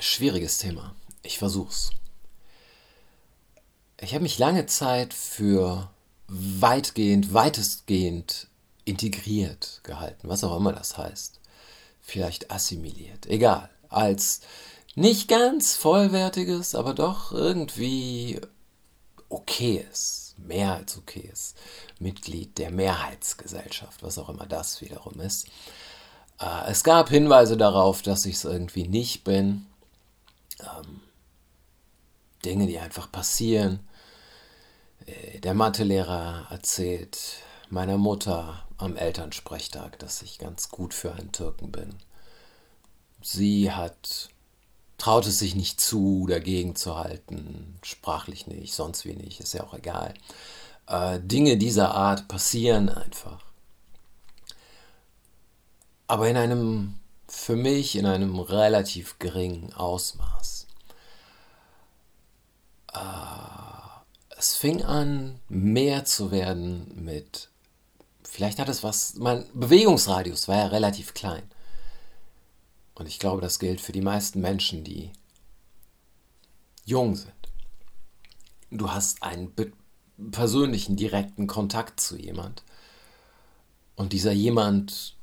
Schwieriges Thema. Ich versuch's. Ich habe mich lange Zeit für weitgehend, weitestgehend integriert gehalten, was auch immer das heißt. Vielleicht assimiliert, egal. Als nicht ganz vollwertiges, aber doch irgendwie okayes, mehr als okayes Mitglied der Mehrheitsgesellschaft, was auch immer das wiederum ist. Äh, es gab Hinweise darauf, dass ich es irgendwie nicht bin. Ähm, Dinge, die einfach passieren. Äh, der Mathelehrer erzählt meiner Mutter am Elternsprechtag, dass ich ganz gut für einen Türken bin. Sie hat traut es sich nicht zu, dagegen zu halten, sprachlich nicht, sonst wie nicht, ist ja auch egal. Äh, Dinge dieser Art passieren einfach. Aber in einem, für mich, in einem relativ geringen Ausmaß. Äh, es fing an, mehr zu werden mit, vielleicht hat es was, mein Bewegungsradius war ja relativ klein. Und ich glaube, das gilt für die meisten Menschen, die jung sind. Du hast einen persönlichen, direkten Kontakt zu jemand. Und dieser jemand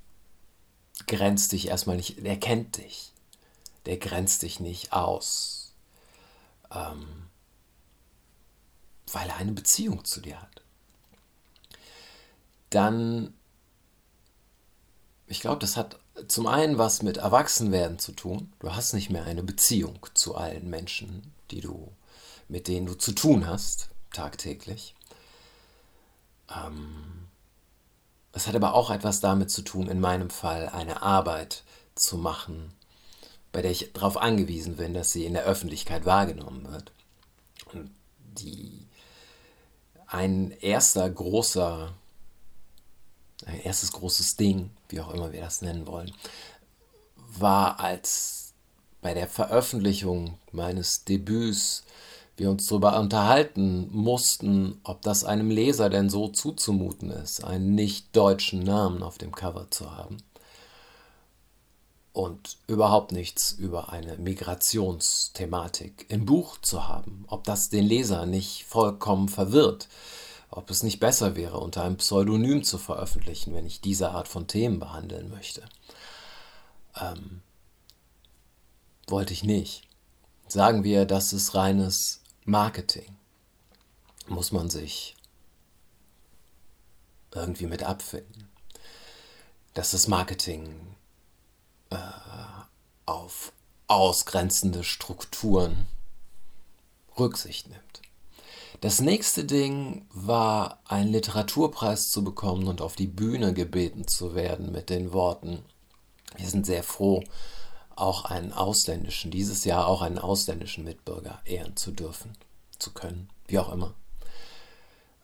grenzt dich erstmal nicht, der kennt dich. Der grenzt dich nicht aus. Ähm, weil er eine Beziehung zu dir hat. Dann, ich glaube, das hat zum einen was mit Erwachsenwerden zu tun. Du hast nicht mehr eine Beziehung zu allen Menschen, die du, mit denen du zu tun hast, tagtäglich. Ähm, es hat aber auch etwas damit zu tun, in meinem Fall eine Arbeit zu machen, bei der ich darauf angewiesen bin, dass sie in der Öffentlichkeit wahrgenommen wird. Und die ein erster großer ein erstes großes Ding, wie auch immer wir das nennen wollen, war als bei der Veröffentlichung meines Debüts wir uns darüber unterhalten mussten, ob das einem Leser denn so zuzumuten ist, einen nicht deutschen Namen auf dem Cover zu haben und überhaupt nichts über eine Migrationsthematik im Buch zu haben, ob das den Leser nicht vollkommen verwirrt, ob es nicht besser wäre, unter einem Pseudonym zu veröffentlichen, wenn ich diese Art von Themen behandeln möchte. Ähm, wollte ich nicht. Sagen wir, das ist reines Marketing. Muss man sich irgendwie mit abfinden. Dass das Marketing äh, auf ausgrenzende Strukturen Rücksicht nimmt. Das nächste Ding war, einen Literaturpreis zu bekommen und auf die Bühne gebeten zu werden mit den Worten, wir sind sehr froh, auch einen ausländischen, dieses Jahr auch einen ausländischen Mitbürger ehren zu dürfen, zu können, wie auch immer.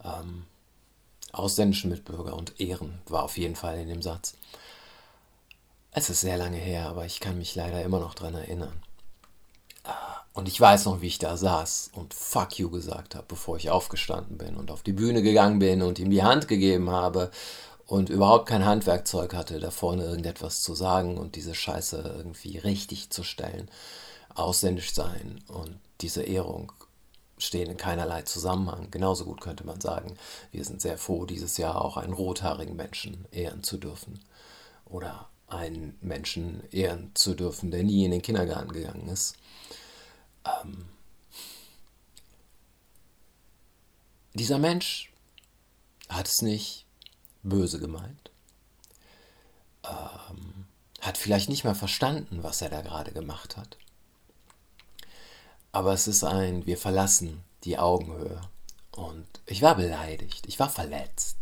Ähm, ausländischen Mitbürger und Ehren war auf jeden Fall in dem Satz. Es ist sehr lange her, aber ich kann mich leider immer noch daran erinnern. Und ich weiß noch, wie ich da saß und fuck you gesagt habe, bevor ich aufgestanden bin und auf die Bühne gegangen bin und ihm die Hand gegeben habe und überhaupt kein Handwerkzeug hatte, da vorne irgendetwas zu sagen und diese Scheiße irgendwie richtig zu stellen, ausländisch sein und diese Ehrung stehen in keinerlei Zusammenhang. Genauso gut könnte man sagen, wir sind sehr froh, dieses Jahr auch einen rothaarigen Menschen ehren zu dürfen. Oder einen Menschen ehren zu dürfen, der nie in den Kindergarten gegangen ist ähm, dieser Mensch hat es nicht böse gemeint, ähm, hat vielleicht nicht mal verstanden, was er da gerade gemacht hat. Aber es ist ein, wir verlassen die Augenhöhe. Und ich war beleidigt, ich war verletzt.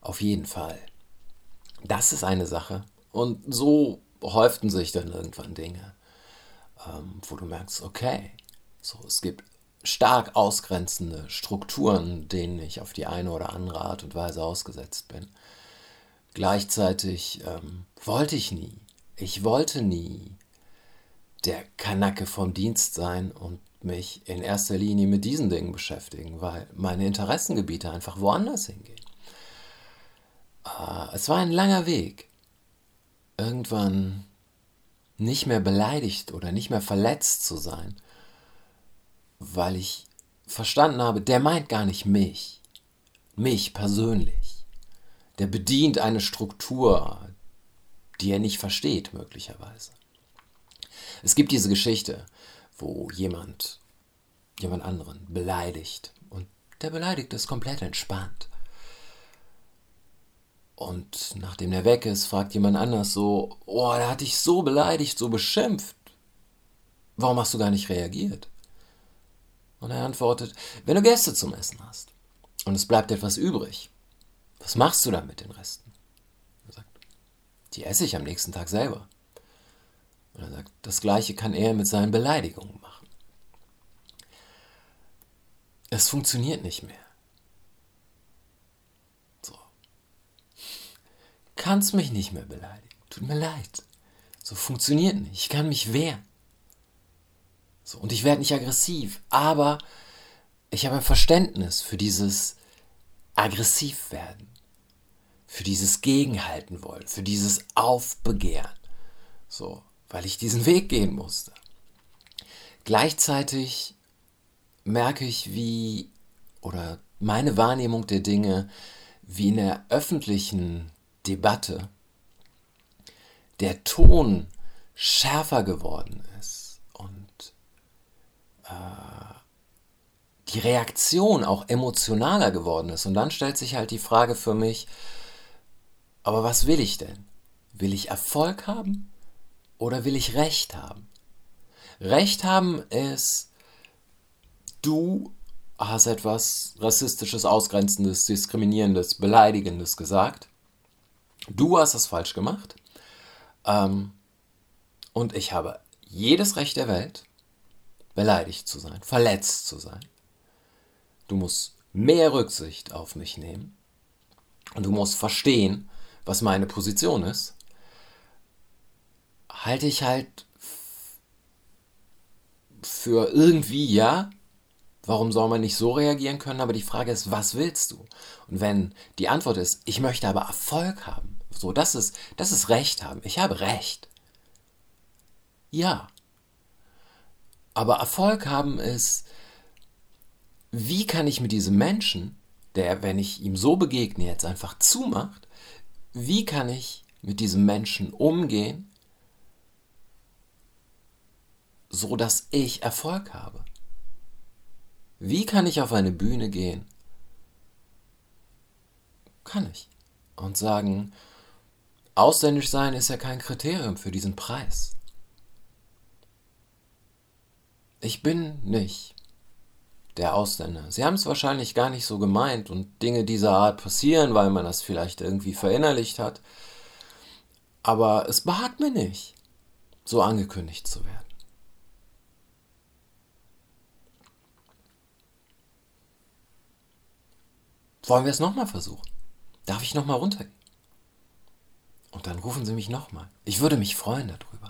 Auf jeden Fall. Das ist eine Sache. Und so häuften sich dann irgendwann Dinge ähm, wo du merkst, okay, so, es gibt stark ausgrenzende Strukturen, denen ich auf die eine oder andere Art und Weise ausgesetzt bin. Gleichzeitig ähm, wollte ich nie, ich wollte nie der Kanacke vom Dienst sein und mich in erster Linie mit diesen Dingen beschäftigen, weil meine Interessengebiete einfach woanders hingehen. Äh, es war ein langer Weg. Irgendwann nicht mehr beleidigt oder nicht mehr verletzt zu sein, weil ich verstanden habe, der meint gar nicht mich, mich persönlich. Der bedient eine Struktur, die er nicht versteht möglicherweise. Es gibt diese Geschichte, wo jemand jemand anderen beleidigt und der Beleidigte ist komplett entspannt. Und nachdem der weg ist, fragt jemand anders so, oh, der hat dich so beleidigt, so beschimpft. Warum hast du gar nicht reagiert? Und er antwortet, wenn du Gäste zum Essen hast und es bleibt etwas übrig, was machst du dann mit den Resten? Er sagt, die esse ich am nächsten Tag selber. Und er sagt, das gleiche kann er mit seinen Beleidigungen machen. Es funktioniert nicht mehr. So. Kannst mich nicht mehr beleidigen. Tut mir leid. So funktioniert nicht. Ich kann mich wehren. So, und ich werde nicht aggressiv, aber ich habe ein Verständnis für dieses Aggressivwerden, für dieses Gegenhalten wollen, für dieses Aufbegehren. So, weil ich diesen Weg gehen musste. Gleichzeitig merke ich, wie, oder meine Wahrnehmung der Dinge, wie in der öffentlichen Debatte der Ton schärfer geworden ist die Reaktion auch emotionaler geworden ist. Und dann stellt sich halt die Frage für mich, aber was will ich denn? Will ich Erfolg haben oder will ich Recht haben? Recht haben ist, du hast etwas Rassistisches, Ausgrenzendes, Diskriminierendes, Beleidigendes gesagt. Du hast es falsch gemacht. Ähm, und ich habe jedes Recht der Welt, beleidigt zu sein, verletzt zu sein. Du musst mehr Rücksicht auf mich nehmen. Und du musst verstehen, was meine Position ist. Halte ich halt für irgendwie, ja, Warum soll man nicht so reagieren können? Aber die Frage ist, was willst du? Und wenn die Antwort ist, ich möchte aber Erfolg haben, so, das ist, das ist Recht haben. Ich habe Recht. Ja. Aber Erfolg haben ist, wie kann ich mit diesem Menschen, der, wenn ich ihm so begegne, jetzt einfach zumacht, wie kann ich mit diesem Menschen umgehen, so dass ich Erfolg habe? Wie kann ich auf eine Bühne gehen? Kann ich. Und sagen, ausländisch sein ist ja kein Kriterium für diesen Preis. Ich bin nicht der Ausländer. Sie haben es wahrscheinlich gar nicht so gemeint und Dinge dieser Art passieren, weil man das vielleicht irgendwie verinnerlicht hat. Aber es behagt mir nicht, so angekündigt zu werden. Wollen wir es nochmal versuchen? Darf ich nochmal runtergehen? Und dann rufen Sie mich nochmal. Ich würde mich freuen darüber.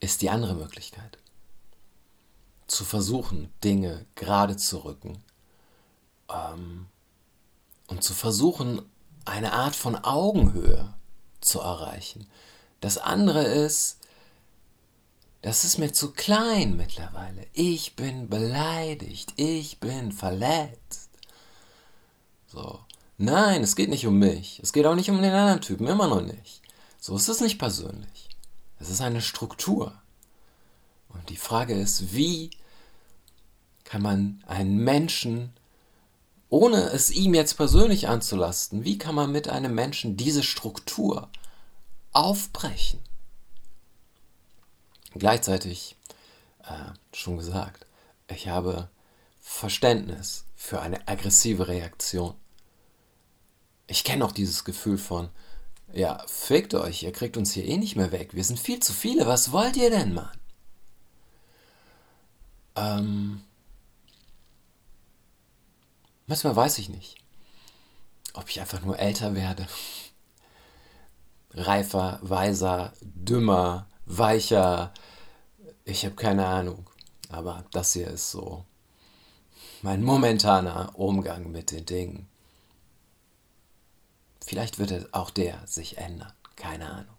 Ist die andere Möglichkeit. Zu versuchen, Dinge gerade zu rücken. Ähm, und zu versuchen, eine Art von Augenhöhe zu erreichen. Das andere ist, das ist mir zu klein mittlerweile. Ich bin beleidigt. Ich bin verletzt. So. Nein, es geht nicht um mich. Es geht auch nicht um den anderen Typen. Immer noch nicht. So ist es nicht persönlich. Es ist eine Struktur. Und die Frage ist, wie kann man einen Menschen, ohne es ihm jetzt persönlich anzulasten, wie kann man mit einem Menschen diese Struktur aufbrechen? Gleichzeitig, äh, schon gesagt, ich habe Verständnis für eine aggressive Reaktion. Ich kenne auch dieses Gefühl von, ja, fickt euch, ihr kriegt uns hier eh nicht mehr weg. Wir sind viel zu viele, was wollt ihr denn, Mann? Ähm, manchmal weiß ich nicht, ob ich einfach nur älter werde. Reifer, weiser, dümmer, weicher. Ich habe keine Ahnung. Aber das hier ist so mein momentaner Umgang mit den Dingen. Vielleicht wird auch der sich ändern. Keine Ahnung.